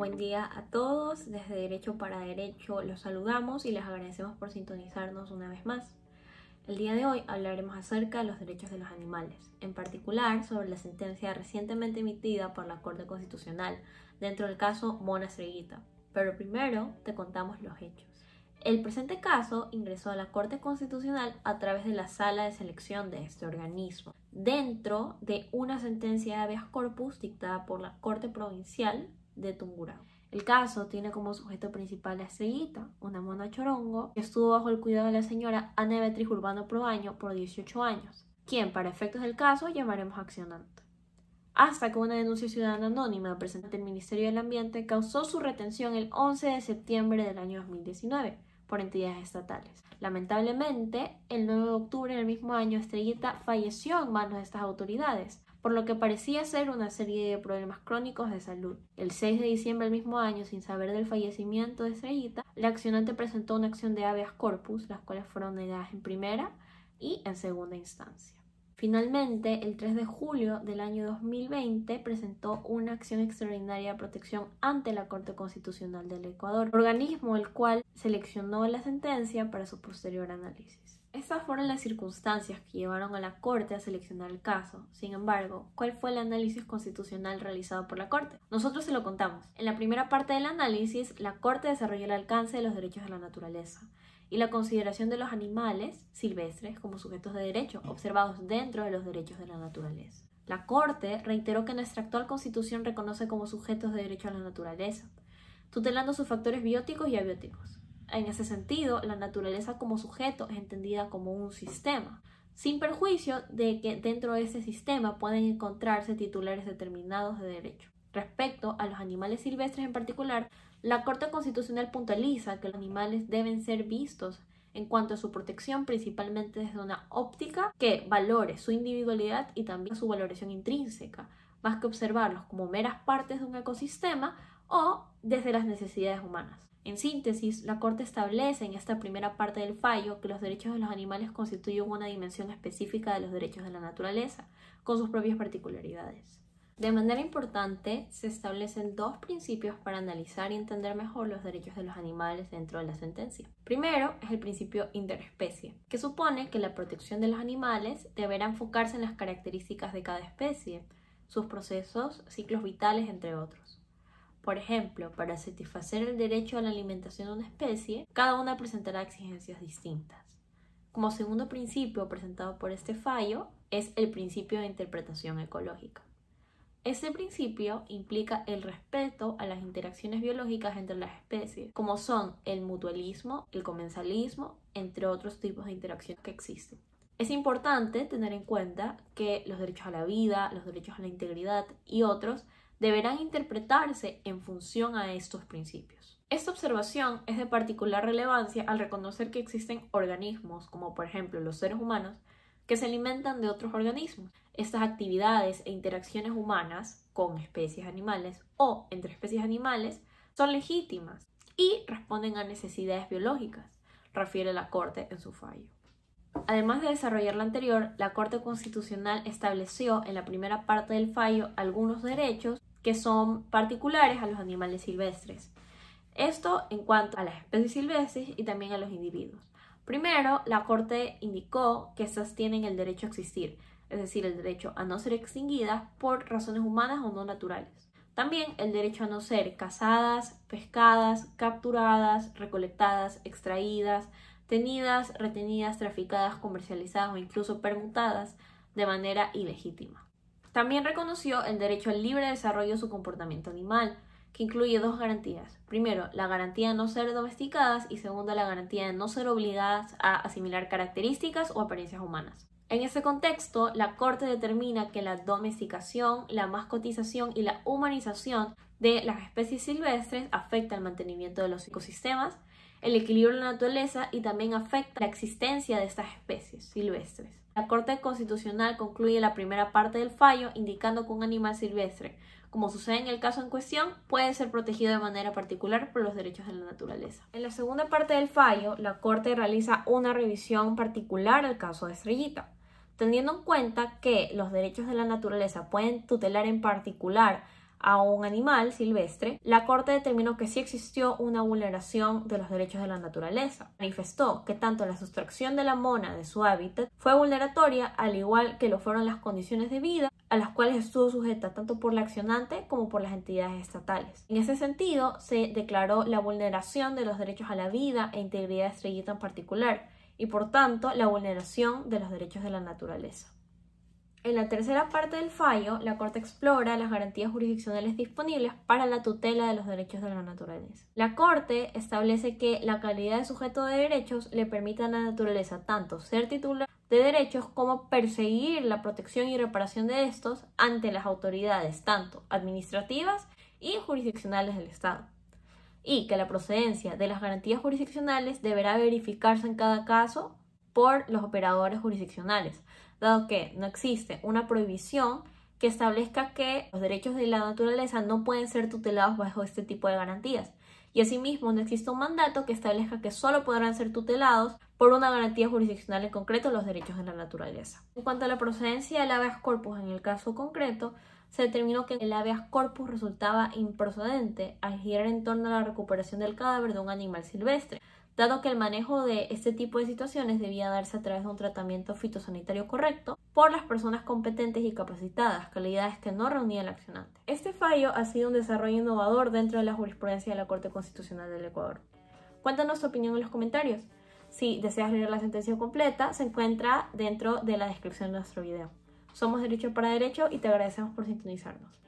Buen día a todos, desde Derecho para Derecho los saludamos y les agradecemos por sintonizarnos una vez más. El día de hoy hablaremos acerca de los derechos de los animales, en particular sobre la sentencia recientemente emitida por la Corte Constitucional dentro del caso Mona Estrellita. Pero primero te contamos los hechos. El presente caso ingresó a la Corte Constitucional a través de la sala de selección de este organismo, dentro de una sentencia de habeas corpus dictada por la Corte Provincial de Tungurahua. El caso tiene como sujeto principal a Estrellita, una mona chorongo, que estuvo bajo el cuidado de la señora Ana Beatriz Urbano Proaño por 18 años, quien, para efectos del caso, llamaremos accionante. Hasta que una denuncia ciudadana anónima presentada el Ministerio del Ambiente causó su retención el 11 de septiembre del año 2019 por entidades estatales. Lamentablemente, el 9 de octubre del mismo año, Estrellita falleció en manos de estas autoridades, por lo que parecía ser una serie de problemas crónicos de salud. El 6 de diciembre del mismo año, sin saber del fallecimiento de Estrellita, la accionante presentó una acción de habeas corpus, las cuales fueron negadas en primera y en segunda instancia. Finalmente, el 3 de julio del año 2020 presentó una acción extraordinaria de protección ante la Corte Constitucional del Ecuador, organismo el cual seleccionó la sentencia para su posterior análisis. Estas fueron las circunstancias que llevaron a la Corte a seleccionar el caso. Sin embargo, ¿cuál fue el análisis constitucional realizado por la Corte? Nosotros se lo contamos. En la primera parte del análisis, la Corte desarrolló el alcance de los derechos de la naturaleza y la consideración de los animales silvestres como sujetos de derecho, observados dentro de los derechos de la naturaleza. La Corte reiteró que nuestra actual Constitución reconoce como sujetos de derecho a la naturaleza, tutelando sus factores bióticos y abióticos. En ese sentido, la naturaleza como sujeto es entendida como un sistema, sin perjuicio de que dentro de ese sistema pueden encontrarse titulares determinados de derecho. Respecto a los animales silvestres en particular, la Corte Constitucional puntualiza que los animales deben ser vistos en cuanto a su protección principalmente desde una óptica que valore su individualidad y también su valoración intrínseca, más que observarlos como meras partes de un ecosistema o desde las necesidades humanas. En síntesis, la Corte establece en esta primera parte del fallo que los derechos de los animales constituyen una dimensión específica de los derechos de la naturaleza, con sus propias particularidades. De manera importante, se establecen dos principios para analizar y entender mejor los derechos de los animales dentro de la sentencia. Primero es el principio interespecie, que supone que la protección de los animales deberá enfocarse en las características de cada especie, sus procesos, ciclos vitales, entre otros. Por ejemplo, para satisfacer el derecho a la alimentación de una especie, cada una presentará exigencias distintas. Como segundo principio presentado por este fallo es el principio de interpretación ecológica. Este principio implica el respeto a las interacciones biológicas entre las especies, como son el mutualismo, el comensalismo, entre otros tipos de interacciones que existen. Es importante tener en cuenta que los derechos a la vida, los derechos a la integridad y otros deberán interpretarse en función a estos principios. Esta observación es de particular relevancia al reconocer que existen organismos, como por ejemplo los seres humanos, que se alimentan de otros organismos. Estas actividades e interacciones humanas con especies animales o entre especies animales son legítimas y responden a necesidades biológicas, refiere la Corte en su fallo. Además de desarrollar lo anterior, la Corte Constitucional estableció en la primera parte del fallo algunos derechos que son particulares a los animales silvestres. Esto en cuanto a las especies silvestres y también a los individuos. Primero, la Corte indicó que estas tienen el derecho a existir, es decir, el derecho a no ser extinguidas por razones humanas o no naturales. También el derecho a no ser cazadas, pescadas, capturadas, recolectadas, extraídas, tenidas, retenidas, traficadas, comercializadas o incluso permutadas de manera ilegítima. También reconoció el derecho al libre desarrollo de su comportamiento animal, que incluye dos garantías. Primero, la garantía de no ser domesticadas y segundo, la garantía de no ser obligadas a asimilar características o apariencias humanas. En ese contexto, la Corte determina que la domesticación, la mascotización y la humanización de las especies silvestres afecta al mantenimiento de los ecosistemas, el equilibrio de la naturaleza y también afecta la existencia de estas especies silvestres. La Corte Constitucional concluye la primera parte del fallo indicando que un animal silvestre como sucede en el caso en cuestión, puede ser protegido de manera particular por los derechos de la naturaleza. En la segunda parte del fallo, la Corte realiza una revisión particular al caso de Estrellita, teniendo en cuenta que los derechos de la naturaleza pueden tutelar en particular a un animal silvestre, la Corte determinó que sí existió una vulneración de los derechos de la naturaleza. Manifestó que tanto la sustracción de la mona de su hábitat fue vulneratoria, al igual que lo fueron las condiciones de vida a las cuales estuvo sujeta tanto por la accionante como por las entidades estatales. En ese sentido, se declaró la vulneración de los derechos a la vida e integridad Estrellita en particular, y por tanto la vulneración de los derechos de la naturaleza. En la tercera parte del fallo, la Corte explora las garantías jurisdiccionales disponibles para la tutela de los derechos de la naturaleza. La Corte establece que la calidad de sujeto de derechos le permite a la naturaleza tanto ser titular de derechos como perseguir la protección y reparación de estos ante las autoridades tanto administrativas y jurisdiccionales del Estado y que la procedencia de las garantías jurisdiccionales deberá verificarse en cada caso por los operadores jurisdiccionales, dado que no existe una prohibición que establezca que los derechos de la naturaleza no pueden ser tutelados bajo este tipo de garantías. Y asimismo no existe un mandato que establezca que solo podrán ser tutelados por una garantía jurisdiccional en concreto los derechos de la naturaleza. En cuanto a la procedencia del habeas corpus en el caso concreto, se determinó que el habeas corpus resultaba improcedente al girar en torno a la recuperación del cadáver de un animal silvestre, dado que el manejo de este tipo de situaciones debía darse a través de un tratamiento fitosanitario correcto por las personas competentes y capacitadas, calidades que no reunía el accionante. Este fallo ha sido un desarrollo innovador dentro de la jurisprudencia de la Corte Constitucional del Ecuador. Cuéntanos tu opinión en los comentarios. Si deseas leer la sentencia completa, se encuentra dentro de la descripción de nuestro video. Somos Derecho para Derecho y te agradecemos por sintonizarnos.